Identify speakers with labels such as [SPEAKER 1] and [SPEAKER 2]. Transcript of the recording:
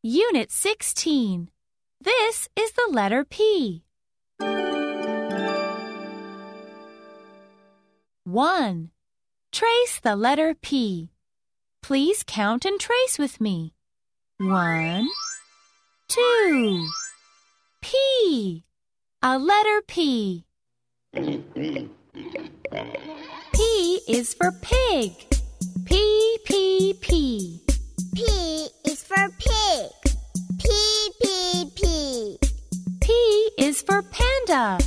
[SPEAKER 1] Unit 16. This is the letter P. 1. Trace the letter P. Please count and trace with me. 1, 2. P. A letter P. P is for pig.
[SPEAKER 2] Pig. P, P, P.
[SPEAKER 1] P is for panda.